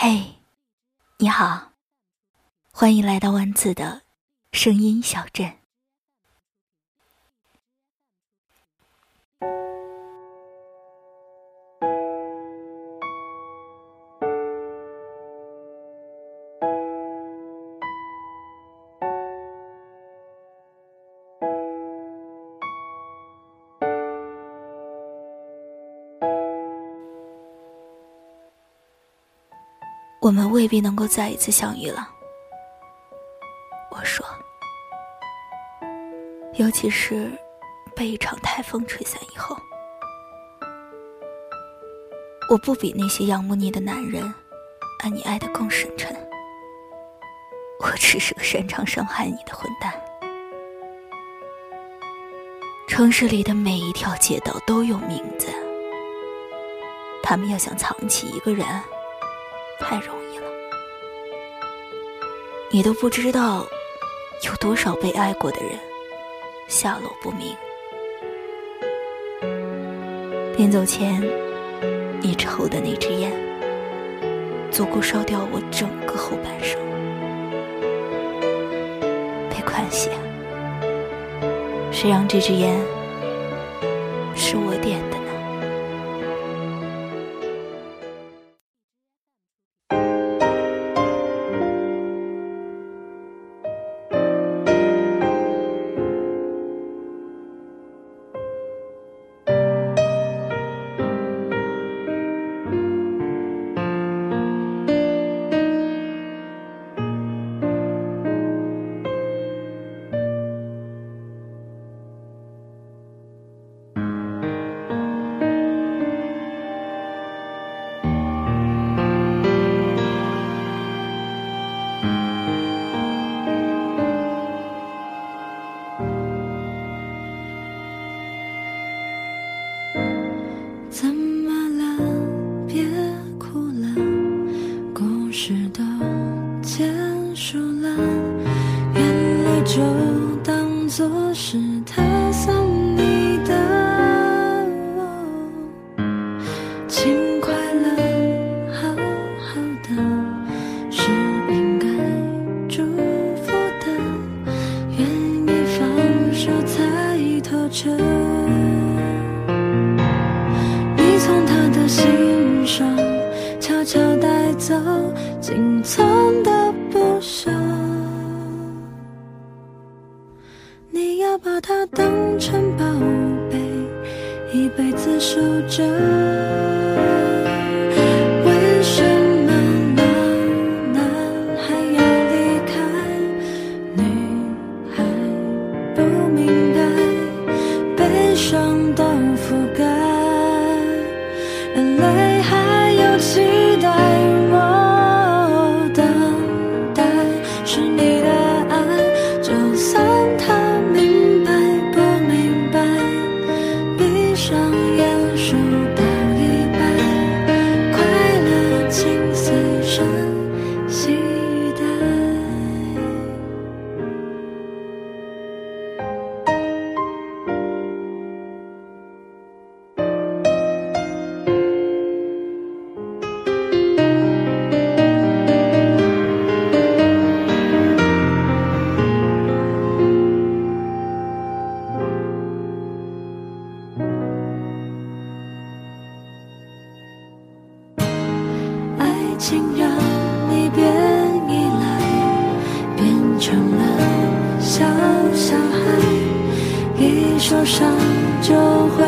嘿，你好，欢迎来到丸子的声音小镇。我们未必能够再一次相遇了，我说。尤其是被一场台风吹散以后，我不比那些仰慕你的男人爱你爱得更深沉。我只是个擅长伤害你的混蛋。城市里的每一条街道都有名字，他们要想藏起一个人。太容易了，你都不知道有多少被爱过的人下落不明。临走前，你抽的那支烟，足够烧掉我整个后半生。别宽限，谁让这支烟是我点的？结束了，眼泪就当作是。你要把它当成宝贝，一辈子守着。yeah. 竟让你变依赖，变成了小小孩，一受伤就会